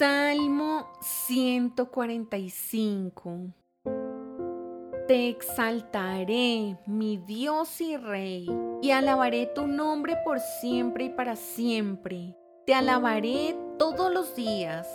Salmo 145 Te exaltaré, mi Dios y Rey, y alabaré tu nombre por siempre y para siempre. Te alabaré todos los días,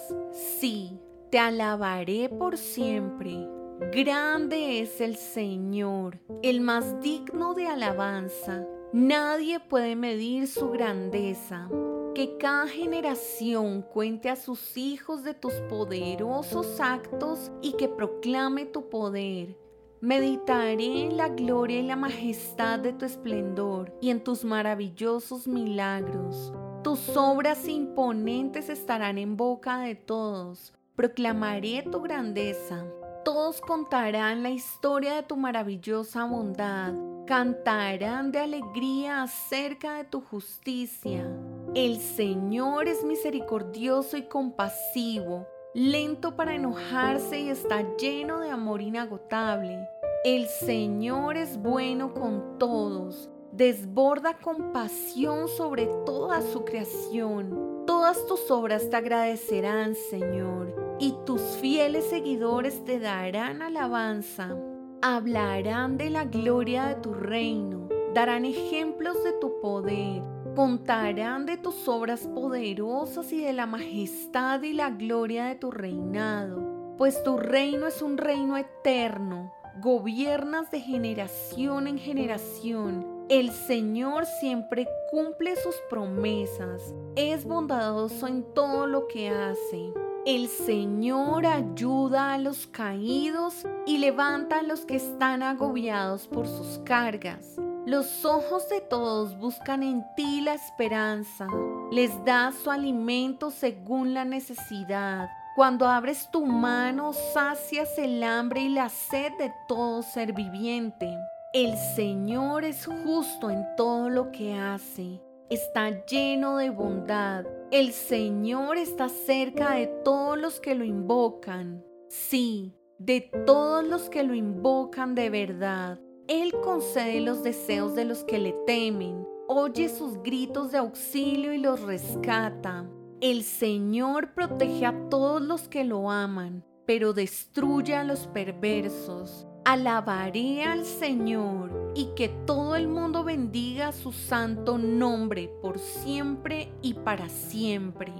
sí, te alabaré por siempre. Grande es el Señor, el más digno de alabanza. Nadie puede medir su grandeza que cada generación cuente a sus hijos de tus poderosos actos y que proclame tu poder. Meditaré en la gloria y la majestad de tu esplendor y en tus maravillosos milagros. Tus obras imponentes estarán en boca de todos. Proclamaré tu grandeza. Todos contarán la historia de tu maravillosa bondad. Cantarán de alegría acerca de tu justicia. El Señor es misericordioso y compasivo, lento para enojarse y está lleno de amor inagotable. El Señor es bueno con todos, desborda compasión sobre toda su creación. Todas tus obras te agradecerán, Señor, y tus fieles seguidores te darán alabanza. Hablarán de la gloria de tu reino, darán ejemplos de tu poder Contarán de tus obras poderosas y de la majestad y la gloria de tu reinado, pues tu reino es un reino eterno, gobiernas de generación en generación. El Señor siempre cumple sus promesas, es bondadoso en todo lo que hace. El Señor ayuda a los caídos y levanta a los que están agobiados por sus cargas. Los ojos de todos buscan en ti la esperanza. Les das su alimento según la necesidad. Cuando abres tu mano, sacias el hambre y la sed de todo ser viviente. El Señor es justo en todo lo que hace. Está lleno de bondad. El Señor está cerca de todos los que lo invocan. Sí, de todos los que lo invocan de verdad. Él concede los deseos de los que le temen, oye sus gritos de auxilio y los rescata. El Señor protege a todos los que lo aman, pero destruye a los perversos. Alabaré al Señor y que todo el mundo bendiga su santo nombre por siempre y para siempre.